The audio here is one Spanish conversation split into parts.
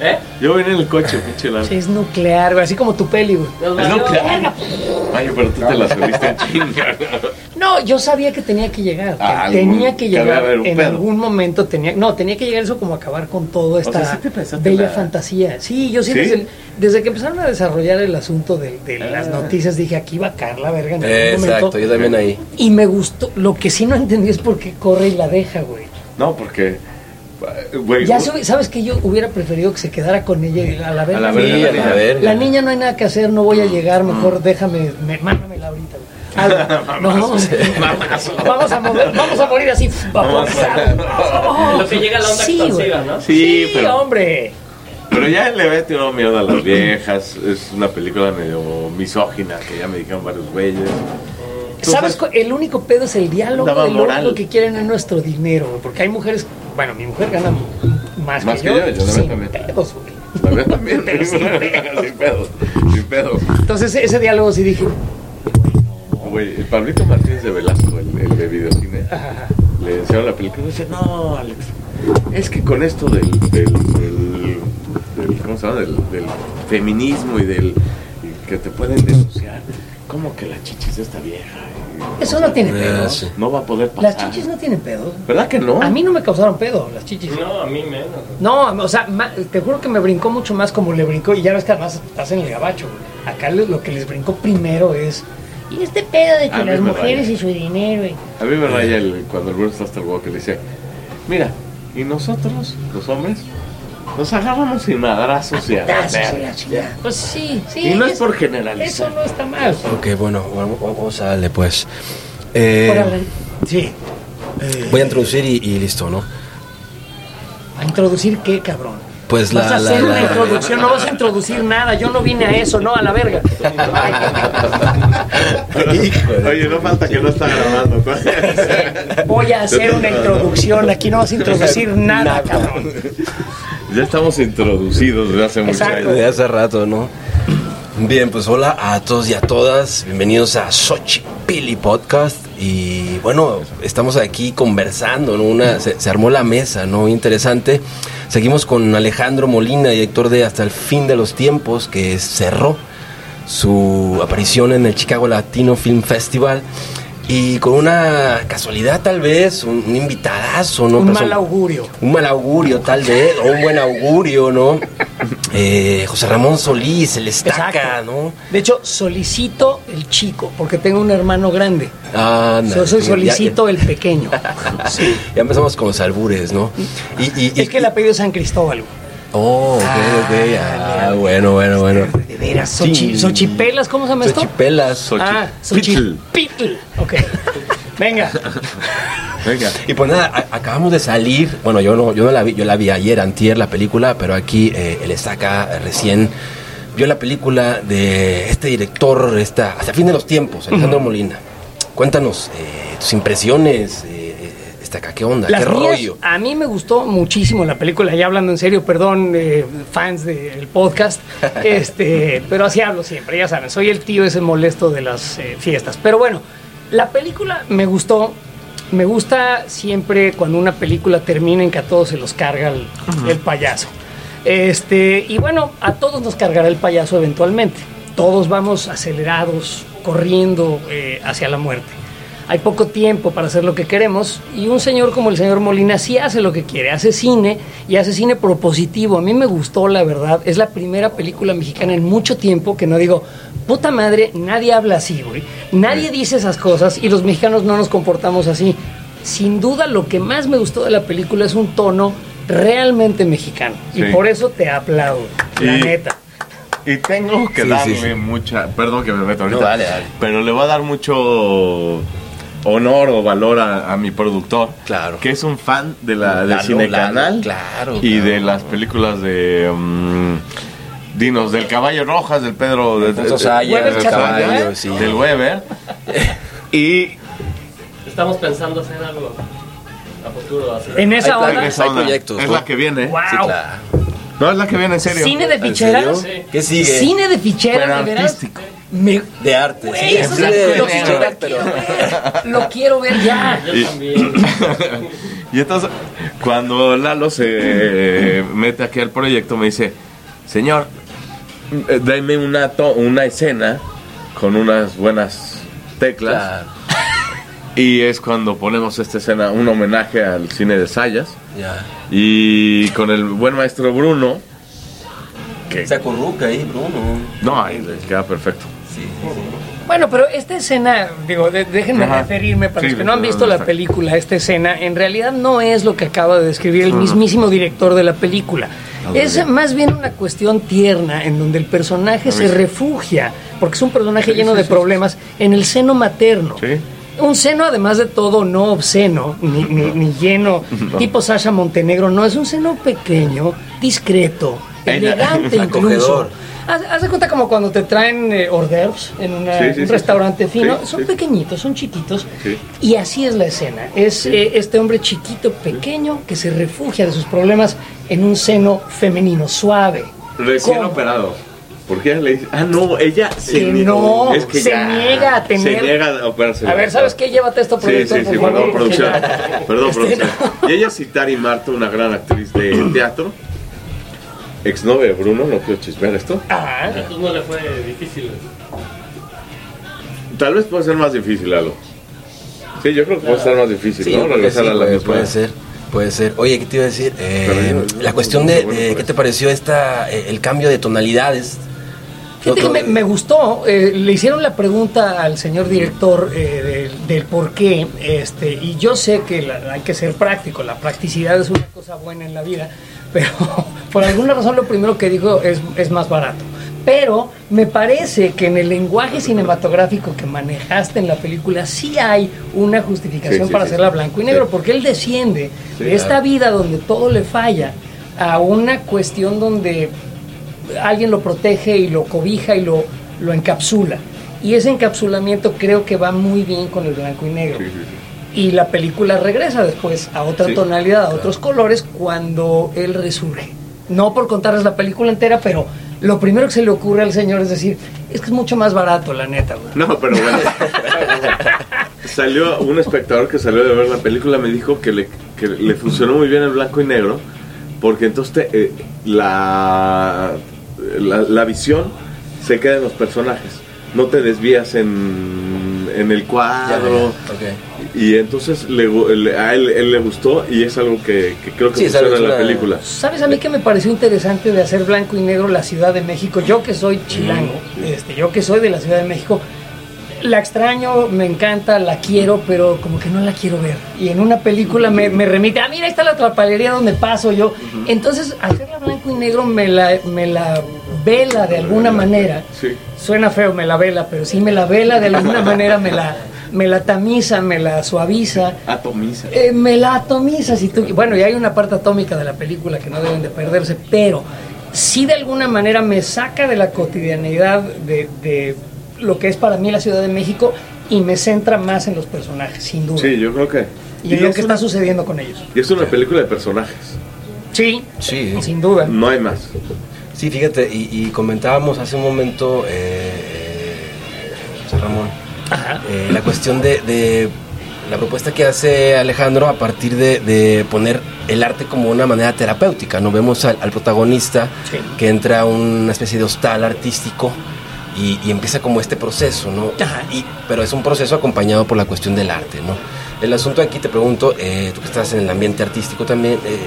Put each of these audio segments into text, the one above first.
¿Eh? Yo vine en el coche, pinche. Sí, es nuclear, güey, así como tu peli, güey. Es nuclear. Ay, pero tú te la subiste en chinga. No, yo sabía que tenía que llegar. que Ah, tenía que llegar. En pedo. algún momento tenía. No, tenía que llegar eso como acabar con toda esta sea, ¿sí te pensaste bella la- fantasía. Sí, yo sí, ¿Sí? Desde, desde que empezaron a desarrollar el asunto de, de las Ah. noticias dije aquí va a caer la verga en algún Exacto, momento. yo también ahí. Y me gustó. Lo que sí no entendí es por qué corre y la deja, güey. No, porque. Ya sub- sabes que yo hubiera preferido que se quedara con ella y a la verga. la la verga, niña. la no hay nada que hacer, no voy a llegar, mejor déjame, me, mándamela ahorita. Algo. No, vamos, vamos a mover, vamos a morir así. vaporizado. Lo que llega a la onda Sí, expansiva. ¿no? Sí, Sí, pero- hombre. Pero ya le había tirado miedo a las viejas. Es una película medio misógina que ya me dijeron varios güeyes. ¿Sabes? El único pedo es el diálogo. Lo que quieren es nuestro dinero, porque hay mujeres. Bueno, mi mujer gana más, Más que, que yo. yo, yo sin también. pedos, güey. La también. Pero sin sin pedo. Sin pedo. Entonces, ese diálogo sí dije. Güey, el Pablito Martínez de Velasco, el, el de videocine, ajá. le enseñaron la película y dice, no, Alex, es que con esto del, del, del- del- ¿cómo se llama? Del, del feminismo y del y que te pueden denunciar, ¿cómo que la chichis de esta vieja? Y, Eso no tiene Ah, pedo. sí. No va a poder pasar. Las chichis no tienen pedo. ¿Verdad que no? A mí no me causaron pedo, las chichis. No, a mí menos. No, o sea, ma- te juro que me brincó mucho más como le brincó, y ya ves que además estás en el gabacho. Acá lo que les brincó primero es. Y este pedo de que las mujeres raya. y su dinero. y- A mí me raya el, cuando el Bruce está hasta el huevo que le dice, mira, y nosotros, los hombres, nos agarramos sin madrazos y a la Ah, sí, sí, verga". la chingada. Pues sí, sí. Y no es por generalizar. Eso no está mal. Ok, bueno, vamos, a darle pues. Eh, Sí. voy a introducir y, y listo, ¿no? ¿A introducir qué, cabrón? Pues Vas la, a la- hacer una la- introducción, no vas a introducir nada. Yo no vine a eso, no, a la verga. Oye, no falta que no está grabando. Voy a hacer una introducción. Aquí no vas a introducir nada, cabrón. ya estamos introducidos desde hace mucho Exacto. años. de hace rato, ¿no? Bien, pues hola a todos y a todas. Bienvenidos a Sochi Pili Podcast. Y bueno, estamos aquí conversando, ¿no? Una, se, se armó la mesa, ¿no? Interesante. Seguimos con Alejandro Molina, director de Hasta el fin de los tiempos, que cerró su aparición en el Chicago Latino Film Festival. Y con una casualidad, tal vez, un, un invitadazo, ¿no? Un mal augurio. un mal augurio, tal vez, o un buen augurio, ¿no? Eh, José Ramón Solís, el estaca, Exacto. ¿no? De hecho, solicito el chico, porque tengo un hermano grande. Ah, Yo soy solicito el pequeño. Sí. Ya, empezamos con los albures, ¿no? Y, y- y- Es que el apellido es San Cristóbal. Oh, ok, ok. Ah, bueno, bueno, bueno. De veras, Xochi- Sí. Xochipelas, ¿cómo se llama esto? Xochipelas. Ah, Xochipitl. Xochipitl. Ok. Venga. Venga. Y pues nada, a- acabamos de salir, bueno, yo no, yo no la vi, yo la vi ayer, antier la película, pero aquí eh, el estaca eh, recién vio la película de este director, esta, hasta el fin de los tiempos, Alejandro Molina. Cuéntanos eh, tus impresiones, eh, eh, estaca, ¿qué onda? Las ¿Qué mías, rollo? a mí me gustó muchísimo la película, ya hablando en serio, perdón, eh, fans del podcast, este, pero así hablo siempre, ya saben, soy el tío ese molesto de las eh, fiestas. Pero bueno, la película me gustó, me gusta siempre cuando una película termina en que a todos se los carga el, el payaso. Este, y bueno, a todos nos cargará el payaso eventualmente. Todos vamos acelerados, corriendo eh, hacia la muerte hay poco tiempo para hacer lo que queremos y un señor como el señor Molina sí hace lo que quiere, hace cine y hace cine propositivo. A mí me gustó, la verdad, es la primera película mexicana en mucho tiempo que no digo, puta madre, nadie habla así, güey. Nadie dice esas cosas y los mexicanos no nos comportamos así. Sin duda lo que más me gustó de la película es un tono realmente mexicano y Sí. por eso te aplaudo, la Y- neta. Y tengo que Sí, darle sí, sí. mucha. Perdón que me meto ahorita. No, dale, dale. Pero le voy a dar mucho honor o valor a, a mi productor. Claro. Que es un fan de la de Lalo, Cine Lalo, Canal. claro, Y claro. de las películas de. mm, Dinos, del Caballo Rojas, del Pedro. De, de- Sayas, del Caballo, Caballo, sí. Del Weber. y. Estamos pensando hacer algo a futuro. Así. En esa Hay onda, onda. proyectos, Es ¿no? la que viene. Wow. Sí, claro. No, es la que viene, en serio. cine de ¿En ficheras. ¿Qué sigue? Cine de ficheras, Pero de veras. artístico. Me, De arte. Güey, sí, eso es de lo, quiero pero- ver. Lo quiero ver ya. Yo también. Y entonces, cuando Lalo se me mete aquí al proyecto, me dice, señor, eh, dame una, to- una escena con unas buenas teclas. Claro, Y es cuando ponemos esta escena, un homenaje al cine de Sayas. ya. Y con el buen maestro Bruno, que Se acurruca ahí, Bruno. no, ahí queda perfecto. Sí, sí. Bueno, pero esta escena, digo, de- déjenme Ajá. referirme para Sí, los que no han visto la película, esta escena en realidad no es lo que acaba de describir el mismísimo director de la película. Es más bien una cuestión tierna en donde el personaje se refugia, porque es un personaje Sí, lleno de problemas, en el seno materno. Sí. Un seno, además de todo, no obsceno, ni, ni- ni lleno, No. tipo Sasha Montenegro, no, es un seno pequeño, discreto, elegante incluso. Haz, haz de cuenta como cuando te traen eh, hors d'oeuvres en una- Sí, sí, un sí, restaurante sí. fino, Sí, son sí. pequeñitos, son chiquitos, Sí. y así es la escena. Es eh, este hombre chiquito, pequeño, que se refugia de sus problemas en un seno femenino, suave. Recién ¿Cómo? operado. ¿Por qué le dice? Ah, no, ella se, Que nie- no, es que se ya niega a tener- Se niega a operarse. A ver, ¿sabes qué? Llévate esto, Sí, productor, sí, por sí, favor, perdón, porque producción. Perdón, Este, producción. Y ella es Citari Marta, una gran actriz de teatro. Exnovia de Bruno, no quiero chismear esto. Ah, Entonces no le fue difícil. Tal vez puede ser más difícil algo. Sí, yo creo que puede ser más difícil, Sí, ¿no? Regresar sí, a la puede, misma. puede ser. Puede ser. Oye, ¿qué te iba a decir? Eh, yo- la cuestión de, bueno, de pues. qué te pareció esta eh, el cambio de tonalidades. Fíjate que me, gustó, eh, le hicieron la pregunta al señor director eh, del, del por qué, este, y yo sé que la- hay que ser práctico, la practicidad es una cosa buena en la vida, pero por alguna razón lo primero que dijo es, es más barato. Pero me parece que en el lenguaje cinematográfico que manejaste en la película sí hay una justificación Sí, sí, para sí. hacerla blanco y negro, porque él desciende de esta vida donde todo le falla a una cuestión donde alguien lo protege y lo cobija y lo, lo encapsula. Y ese encapsulamiento creo que va muy bien con el blanco y negro. Y la película regresa después a otra tonalidad, a otros colores, cuando él resurge. No por contarles la película entera, pero lo primero que se le ocurre al señor es decir, es que es mucho más barato, la neta. güey". No, pero bueno. salió un espectador que salió de ver la película me dijo que le, que le funcionó muy bien el blanco y negro porque entonces te- eh, la, la, la visión se queda en los personajes. No te desvías en, en el Ya, cuadro. ok. Y entonces le le- a él, él le gustó y es algo que, que creo que Sí, funciona en la película. ¿Sabes a mí que me pareció interesante de hacer blanco y negro la Ciudad de México? Yo que soy chilango, este, yo que soy de la Ciudad de México, la extraño, me encanta, la quiero, pero como que no la quiero ver. Y en una película me, me remite, ah, mira, ahí está la trapalería donde paso yo. Entonces, hacerla blanco y negro me la, me la vela de alguna manera. Sí. Suena feo, me la vela, pero sí me la vela de alguna manera, me la, me la tamiza, me la suaviza. Atomiza. Eh, me la atomiza si tú bueno y hay una parte atómica de la película que no deben de perderse pero sí de alguna manera me saca de la cotidianidad de, de lo que es para mí la Ciudad de México y me centra más en los personajes sin duda Sí, yo creo que. y en lo que una- está sucediendo con ellos y es una película de personajes. sí Sí. sin duda No hay más. Sí, fíjate, y, y comentábamos hace un momento, eh, José Ramón. Eh, la cuestión de, de la propuesta que hace Alejandro a partir de, de poner el arte como una manera terapéutica. No vemos al, al protagonista Sí. que entra a una especie de hostal artístico y, y empieza como este proceso, ¿no? Ajá. Y, pero es un proceso acompañado por la cuestión del arte, ¿no? El asunto aquí te pregunto, eh, tú que estás en el ambiente artístico también, eh,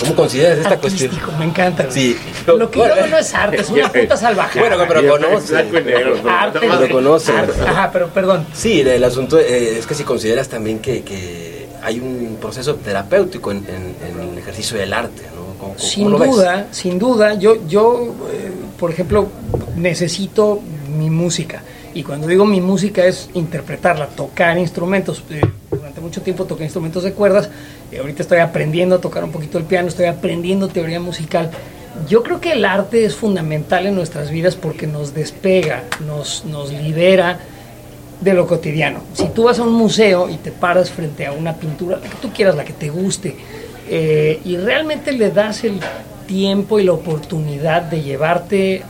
¿cómo consideras esta cuestión? artístico me encanta güey. Sí. lo que yo hago no es arte es una puta salvaje Bueno, pero conoce. arte, lo conoce. ajá pero perdón Sí, el asunto eh, es que si consideras también que, que hay un proceso terapéutico en, en- en el ejercicio del arte, ¿no? ¿Cómo- cómo Sin ves? duda, sin duda. Yo, yo eh, por ejemplo, necesito mi música. Y cuando digo mi música es interpretarla, tocar instrumentos. Eh, durante mucho tiempo toqué instrumentos de cuerdas. Ahorita estoy aprendiendo a tocar un poquito el piano, estoy aprendiendo teoría musical. Yo creo que el arte es fundamental en nuestras vidas porque nos despega, nos, nos libera de lo cotidiano. Si tú vas a un museo y te paras frente a una pintura, la que tú quieras, la que te guste, eh, y realmente le das el tiempo y la oportunidad de llevarte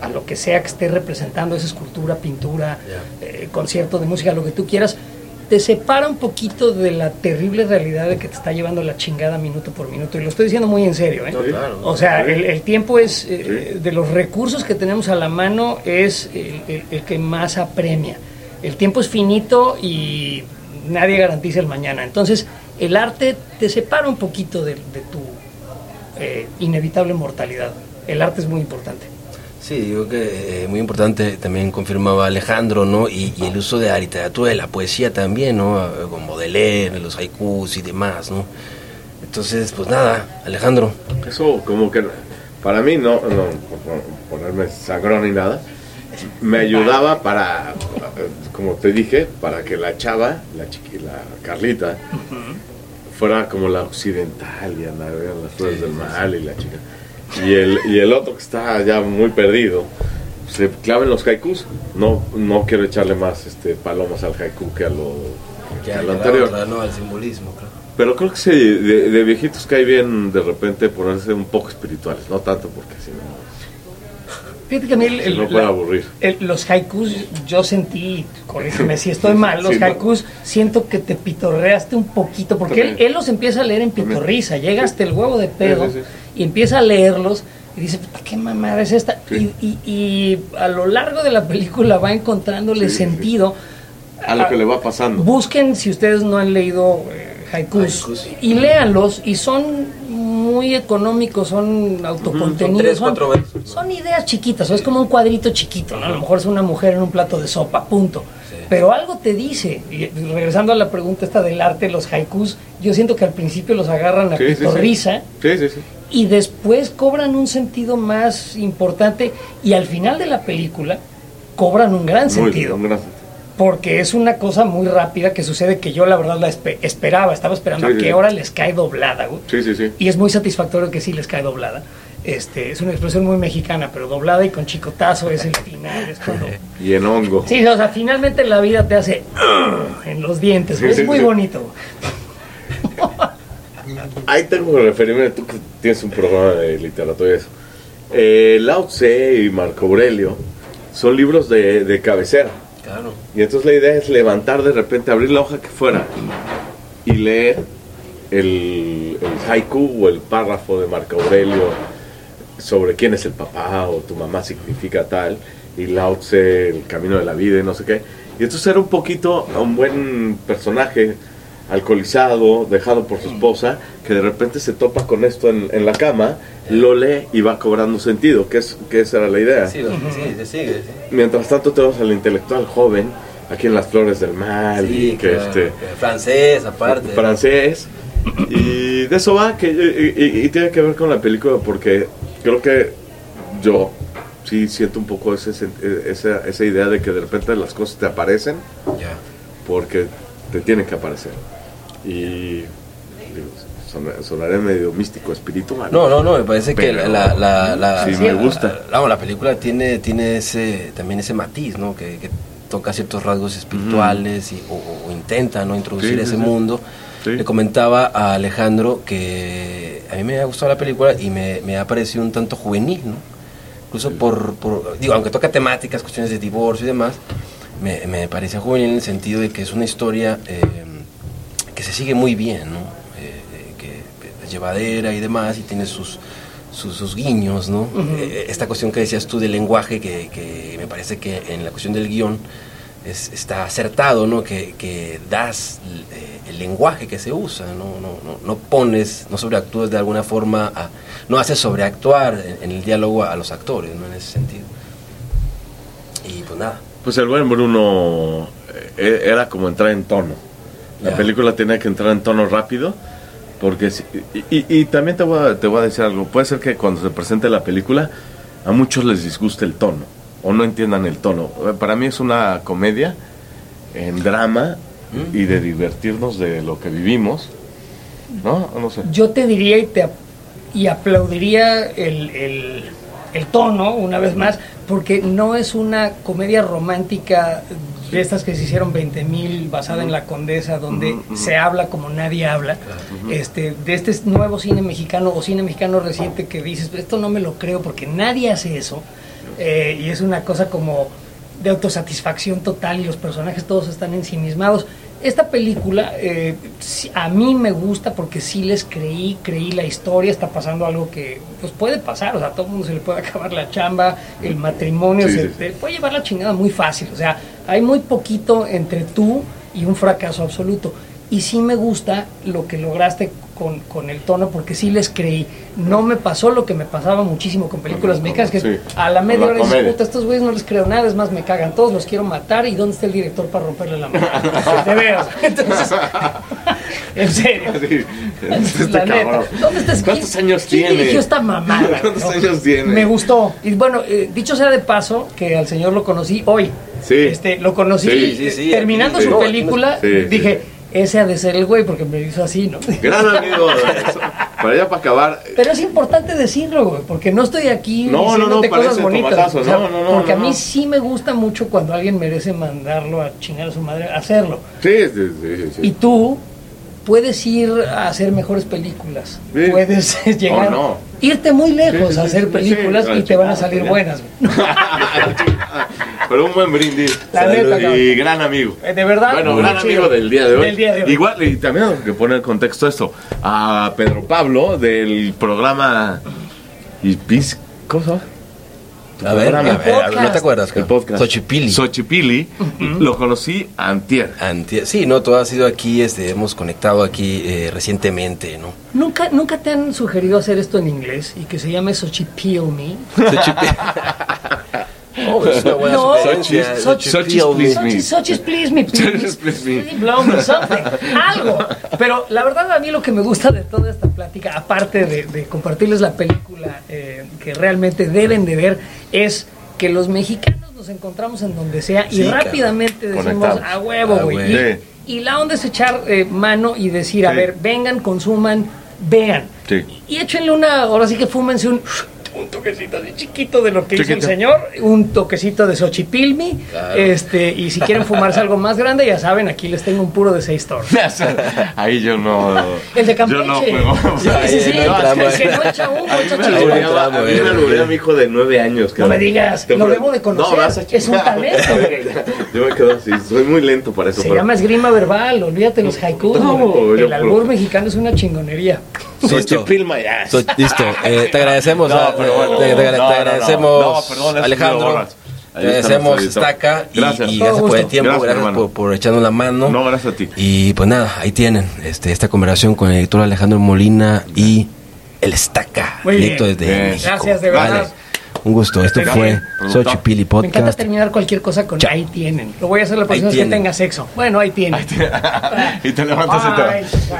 a lo que sea que esté representando esa escultura, pintura, eh, concierto de música, lo que tú quieras, te separa un poquito de la terrible realidad de que te está llevando la chingada minuto por minuto. Y lo estoy diciendo muy en serio. ¿eh? No, claro. O sea, el, el tiempo es, eh, de los recursos que tenemos a la mano, es el, el- el que más apremia. El tiempo es finito y nadie garantiza el mañana. Entonces, el arte te separa un poquito de, de tu eh, inevitable mortalidad. El arte es muy importante. Sí, digo que eh, muy importante también confirmaba Alejandro, ¿no? Y, y el uso de la literatura, de la poesía también, ¿no? Eh, Con Baudelaire, los haikus y demás, ¿no? Entonces, pues nada, Alejandro. Eso como que para mí no, no por ponerme sangrón ni nada, me ayudaba para, como te dije, para que la chava, la chiqui, la Carlita, fuera como la occidental y andar en las flores del mal y la chica. Y el, y el otro que está ya muy perdido, se clava en los haikus. No, no quiero echarle más este palomas al haiku que a lo, que a lo anterior. otra, ¿no? Al simbolismo, claro. Pero creo que sí, de, de viejitos cae bien de repente ponerse un poco espirituales, no tanto porque si no, Fíjate que a mí el- el- no la- aburrir. el- los haikus, yo sentí, corrígeme si estoy mal, los Sí, no. haikus siento que te pitorreaste un poquito, porque él, los empieza a leer en pitorriza, llega hasta el huevo de pedo Sí, sí, sí. y empieza a leerlos y dice, "Puta, ¿qué mamada es esta? Y, y- y a lo largo de la película va encontrándole sentido. A lo que le va pasando. Busquen si ustedes no han leído eh, haikus, Haikus. y léanlos y son muy económicos, son autocontenidos, tres, son, ideas chiquitas, o es como un cuadrito chiquito, ¿no? A lo mejor es una mujer en un plato de sopa, punto. Sí. Pero algo te dice, y regresando a la pregunta esta del arte, los haikus, yo siento que al principio los agarran a Sí, sí, sí. pitorrisa Sí, sí, sí. y después cobran un sentido más importante y al final de la película cobran un gran Muy sentido un gran sentido. Porque es una cosa muy rápida que sucede que yo la verdad la espe- esperaba, estaba esperando Sí, a qué sí. hora les cae doblada, güey. Sí, sí, sí. Y es muy satisfactorio que sí les cae doblada. Este, es una expresión muy mexicana, pero doblada y con chicotazo es el final. Es cuando... Y en hongo. Sí, o sea, finalmente la vida te hace en los dientes. Sí, es muy bonito. Ahí tengo que referirme, tú que tienes un programa de literatura y eso. Eh, Lao Tse y Marco Aurelio son libros de, de cabecera. Claro. Y entonces la idea es levantar de repente, abrir la hoja que fuera y leer el, el haiku o el párrafo de Marco Aurelio sobre quién es el papá o tu mamá significa tal, y Lao Tse, el camino de la vida y no sé qué. Y entonces era un poquito a un buen personaje alcoholizado, dejado por su esposa, que de repente se topa con esto en, en la cama, lo lee y va cobrando sentido, que, es, que esa era la idea. Sí, sí, sí. Mientras tanto tenemos al intelectual joven, aquí en las flores del mal, Sí, y que claro, este francés, aparte. francés. Y de eso va, que, y, y- y tiene que ver con la película, porque creo que yo sí siento un poco ese, esa, esa idea de que de repente las cosas te aparecen Ya. porque te tienen que aparecer. Y digo, son- sonaré medio místico, espiritual. No, no, no, me parece que Pero- la, la, la, Sí, la- me gusta. La, la- la película tiene, tiene ese, también ese matiz, ¿no? Que, que toca ciertos rasgos espirituales y, o, o intenta, ¿no? Introducir Sí, sí, ese sí. mundo. Sí. Le comentaba a Alejandro que a mí me ha gustado la película y me, me ha parecido un tanto juvenil, ¿no? Incluso por, por- digo, aunque toca temáticas, cuestiones de divorcio y demás, me, me parecía juvenil en el sentido de que es una historia eh, que se sigue muy bien, ¿no? Eh, que es llevadera y demás, y tiene sus, sus, sus guiños, ¿no? Eh, esta cuestión que decías tú del lenguaje, que, que me parece que en la cuestión del guion es- está acertado, ¿no? Que, que das el lenguaje que se usa, ¿no? No, no, no pones, no sobreactúas de alguna forma, a- no haces sobreactuar en, en el diálogo a, a los actores, ¿no? En ese sentido. Y pues nada. Pues el buen Bruno eh, era como entrar en tono. La película tenía que entrar en tono rápido. Porque si- y, y- y también te voy, a, te voy a decir algo. Puede ser que cuando se presente la película a muchos les disguste el tono o no entiendan el tono. Eh, Para mí es una comedia en drama Mm. y de divertirnos de lo que vivimos. ¿No? No sé. Yo te diría y, te, y aplaudiría el, el- el tono, una vez más, porque no es una comedia romántica de estas que se hicieron 20 mil, basada en La Condesa, donde se habla como nadie habla. este, de este nuevo cine mexicano o cine mexicano reciente que dices, esto no me lo creo porque nadie hace eso. Eh, y es una cosa como de autosatisfacción total y los personajes todos están ensimismados. Esta película eh, a mí me gusta porque sí les creí, creí la historia, está pasando algo que pues puede pasar, o sea, a todo el mundo se le puede acabar la chamba, el matrimonio, Sí, se sí. te puede llevar la chingada muy fácil, o sea, hay muy poquito entre tú y un fracaso absoluto. Y sí me gusta lo que lograste con, con el tono, porque sí les creí. No me pasó lo que me pasaba muchísimo con películas mexicanas, que Sí. a la media hora dices, puta, estos güeyes no les creo nada, es más, me cagan todos, los quiero matar, ¿y dónde está el director para romperle la mano? De veras. Entonces, en serio. Sí, este La neta. ¿Dónde está ¿Cuántos quién- años quién tiene? dirigió esta mamada? ¿Cuántos no? años tiene? Me gustó. Y bueno, eh, dicho sea de paso, que al señor lo conocí hoy. Sí. Este, lo conocí Sí, terminando su película. Dije, ese ha de ser el güey, porque me hizo así, ¿no? Gran amigo. Para allá para acabar. Pero es importante decirlo, güey, porque no estoy aquí No, no, diciéndote no, cosas bonitas. o sea, no, no, no, porque a mí sí me gusta mucho cuando alguien merece mandarlo a chingar a su madre, hacerlo. Sí, sí, sí. sí. Y tú puedes ir a hacer mejores películas. Sí. Puedes llegar, no. irte muy lejos Sí, a hacer películas y te van a salir ya. buenas. Pero un buen brindis. La neta, y gran amigo. Eh, De verdad. Bueno, muy gran chido. amigo del día de hoy. Del día de hoy. Igual, y también que poner en contexto esto. A Pedro Pablo del programa. ¿Y Pis? ¿Cosa? Tu A ver, a ver, a ver, ¿no te acuerdas? El podcast. Xochipilli. Xochipilli. Lo conocí antier. Antier- sí, no, tú has ido aquí, este, hemos conectado aquí eh, recientemente, ¿no? ¿Nunca, ¿Nunca te han sugerido hacer esto en inglés y que se llame Xochipilli Me? Oh, buena No, sugerencia. Xochis- Xochis, Xochipilli. please me. Xochis, Xochis, please me, please. Me. Sí, blow me something. Algo. Pero la verdad a mí lo que me gusta de toda esta plática, aparte de, de compartirles la película eh, que realmente deben de ver, es que los mexicanos nos encontramos en donde sea y Sí, rápidamente decimos Conectados. a huevo, A güey. Y, y la onda es echar eh, mano y decir, a Sí. ver, vengan, consuman, vean. Sí. Y échenle una, ahora sí que fúmense un, un toquecito así chiquito de lo que hizo el Chiquito. señor, un toquecito de Xochipilmi, Claro. este, y si quieren fumarse algo más grande, ya saben, aquí les tengo un puro de 6 torres. Ahí yo no. El de Campeche. Yo no juego. Sí, sí, sí, no el que no echa humo, echa a mí me alburea mi hijo de nueve años. No me digas, lo debo de conocer, es un talento. Yo me quedo así, soy muy lento para eso. Se pero- llama esgrima verbal, olvídate los haikus. No, el albur puro- mexicano es una chingonería. Xochipilma ya. So- listo, eh, te agradecemos, No, a- pero bueno, te, te- te no, no, no. agradecemos No, perdón, Alejandro, te agradecemos. Estaca y, Gracias. y Todo gracias por el tiempo, Gracias, por, por echarnos la mano. No, gracias a ti. Y pues nada, ahí tienen este, esta conversación con el editor Alejandro Molina y el Estaca, Muy directo bien. desde Bien. México. Gracias, de verdad. Vale. Un gusto, esto fue productor. Xochipilli Me encanta Podcast. terminar cualquier cosa con Chao. ahí tienen. Lo voy a hacer la próxima vez que tenga sexo. Bueno, ahí tienen. y te levantas y te.